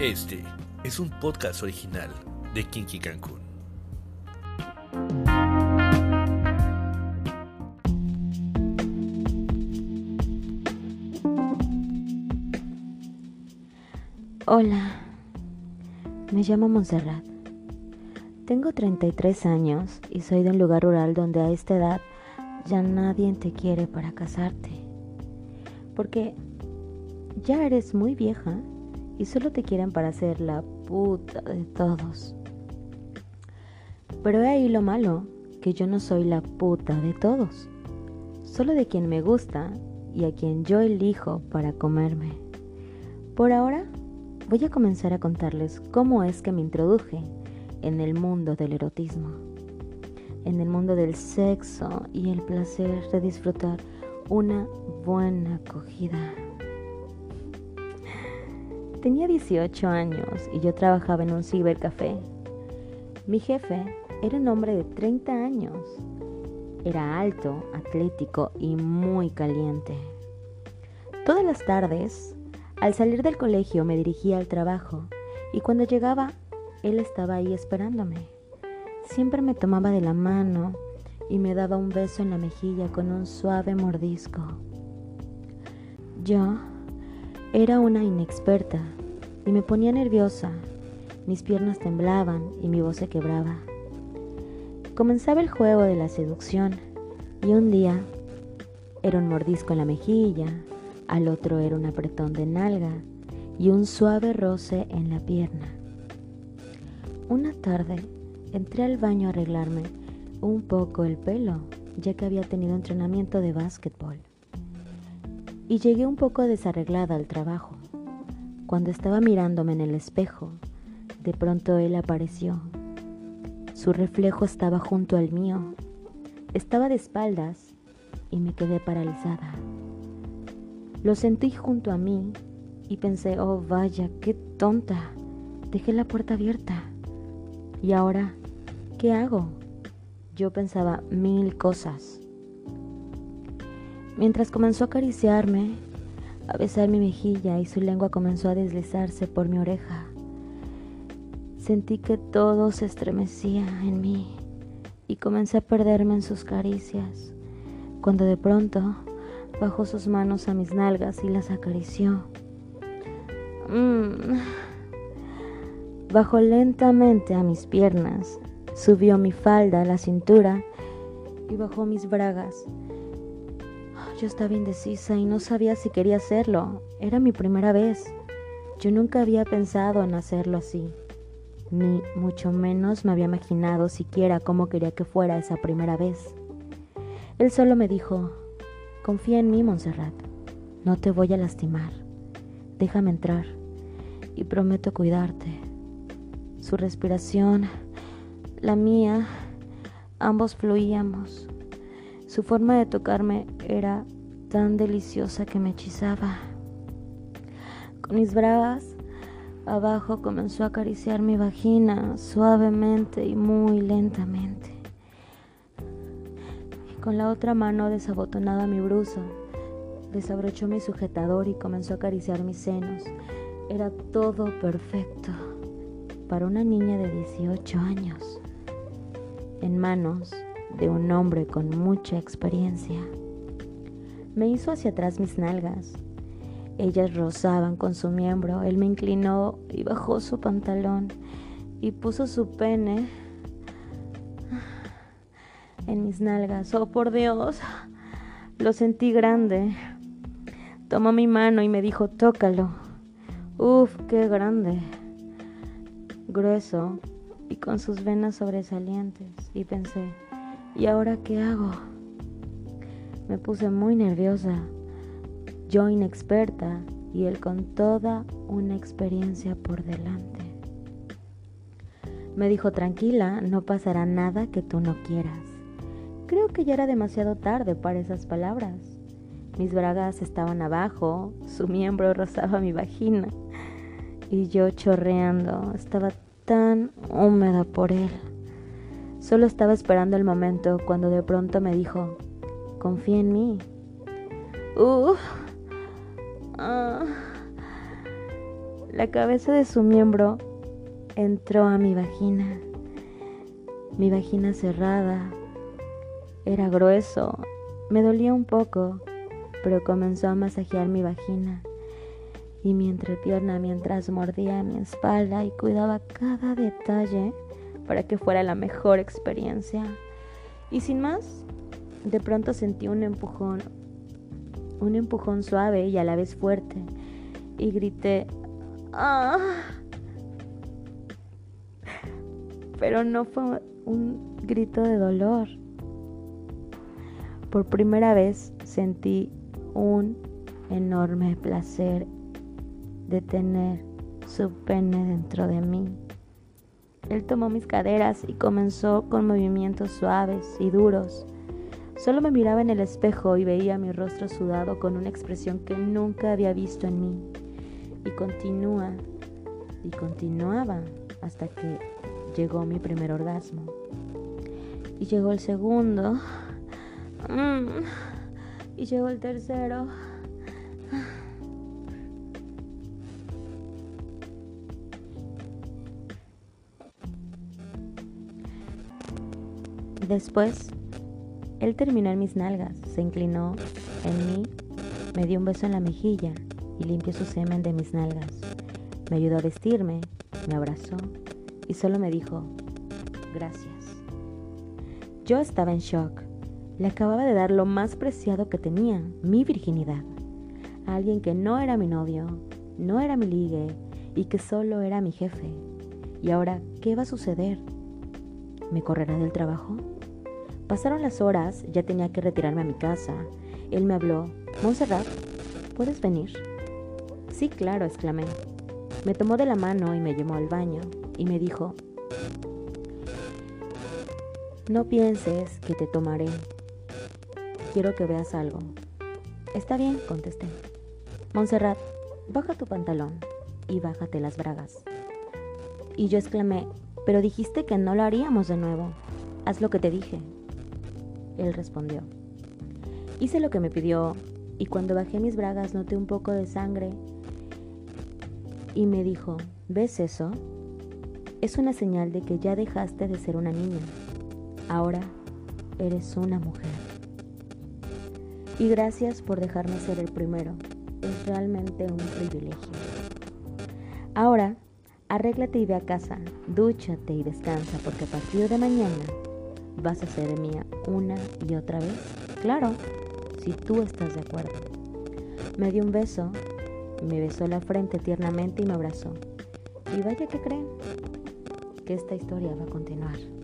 Este es un podcast original de Kinky Cancún. Hola, me llamo Montserrat. Tengo 33 años y soy de un lugar rural donde a esta edad ya nadie te quiere para casarte. Porque ya eres muy vieja y solo te quieren para ser la puta de todos. Pero he ahí lo malo, que yo no soy la puta de todos, solo de quien me gusta y a quien yo elijo para comerme. Por ahora voy a comenzar a contarles cómo es que me introduje en el mundo del erotismo, en el mundo del sexo y el placer de disfrutar una buena acogida. Tenía 18 años y yo trabajaba en un cibercafé. Mi jefe era un hombre de 30 años. Era alto, atlético y muy caliente. Todas las tardes, al salir del colegio me dirigía al trabajo y cuando llegaba, él estaba ahí esperándome. Siempre me tomaba de la mano y me daba un beso en la mejilla con un suave mordisco. Yo era una inexperta y me ponía nerviosa. Mis piernas temblaban y mi voz se quebraba. Comenzaba el juego de la seducción y un día era un mordisco en la mejilla, al otro era un apretón de nalga y un suave roce en la pierna. Una tarde entré al baño a arreglarme un poco el pelo, ya que había tenido entrenamiento de básquetbol y llegué un poco desarreglada al trabajo. Cuando estaba mirándome en el espejo, de pronto él apareció. Su reflejo estaba junto al mío. Estaba de espaldas y me quedé paralizada. Lo sentí junto a mí y pensé, oh vaya, qué tonta. Dejé la puerta abierta. ¿Y ahora qué hago? Yo pensaba mil cosas. Mientras comenzó a acariciarme, a besar mi mejilla y su lengua comenzó a deslizarse por mi oreja, sentí que todo se estremecía en mí y comencé a perderme en sus caricias, cuando de pronto bajó sus manos a mis nalgas y las acarició. Mm. Bajó lentamente a mis piernas, subió mi falda a la cintura y bajó mis bragas yo estaba indecisa y no sabía si quería hacerlo. Era mi primera vez. Yo nunca había pensado en hacerlo así, ni mucho menos me había imaginado siquiera cómo quería que fuera esa primera vez. Él solo me dijo, confía en mí, Montserrat, no te voy a lastimar, déjame entrar y prometo cuidarte. Su respiración, la mía, ambos fluíamos. Su forma de tocarme era tan deliciosa que me hechizaba. Con mis bravas abajo comenzó a acariciar mi vagina suavemente y muy lentamente. Con la otra mano desabotonaba mi brusa, desabrochó mi sujetador y comenzó a acariciar mis senos. Era todo perfecto para una niña de 18 años, en manos de un hombre con mucha experiencia. Me hizo hacia atrás mis nalgas. Ellas rozaban con su miembro. Él me inclinó y bajó su pantalón y puso su pene en mis nalgas. Oh, por Dios, lo sentí grande. Tomó mi mano y me dijo, tócalo. Uf, qué grande. Grueso y con sus venas sobresalientes. Y pensé, ¿Y ahora qué hago? Me puse muy nerviosa, yo inexperta y él con toda una experiencia por delante. Me dijo, tranquila, no pasará nada que tú no quieras. Creo que ya era demasiado tarde para esas palabras. Mis bragas estaban abajo, su miembro rozaba mi vagina y yo chorreando, estaba tan húmeda por él. Solo estaba esperando el momento cuando de pronto me dijo, confía en mí. Uh, La cabeza de su miembro entró a mi vagina. Mi vagina cerrada era grueso. Me dolía un poco, pero comenzó a masajear mi vagina y mi entrepierna mientras mordía mi espalda y cuidaba cada detalle para que fuera la mejor experiencia. Y sin más, de pronto sentí un empujón, un empujón suave y a la vez fuerte, y grité, ¡Ah! Pero no fue un grito de dolor. Por primera vez sentí un enorme placer de tener su pene dentro de mí. Él tomó mis caderas y comenzó con movimientos suaves y duros. Solo me miraba en el espejo y veía mi rostro sudado con una expresión que nunca había visto en mí. Y continúa y continuaba hasta que llegó mi primer orgasmo. Y llegó el segundo. Mm, y llegó el tercero. Después, él terminó en mis nalgas, se inclinó en mí, me dio un beso en la mejilla y limpió su semen de mis nalgas. Me ayudó a vestirme, me abrazó y solo me dijo, gracias. Yo estaba en shock. Le acababa de dar lo más preciado que tenía, mi virginidad. A alguien que no era mi novio, no era mi ligue y que solo era mi jefe. ¿Y ahora qué va a suceder? ¿Me correrá del trabajo? Pasaron las horas, ya tenía que retirarme a mi casa. Él me habló. Montserrat, ¿puedes venir? Sí, claro, exclamé. Me tomó de la mano y me llevó al baño y me dijo, no pienses que te tomaré. Quiero que veas algo. Está bien, contesté. Montserrat, baja tu pantalón y bájate las bragas. Y yo exclamé, pero dijiste que no lo haríamos de nuevo. Haz lo que te dije. Él respondió. Hice lo que me pidió y cuando bajé mis bragas noté un poco de sangre y me dijo, ¿ves eso? Es una señal de que ya dejaste de ser una niña. Ahora eres una mujer. Y gracias por dejarme ser el primero. Es realmente un privilegio. Ahora, arréglate y ve a casa, dúchate y descansa porque a partir de mañana vas a ser mía una y otra vez? Claro, si tú estás de acuerdo. Me dio un beso, me besó la frente tiernamente y me abrazó. Y vaya que creen que esta historia va a continuar.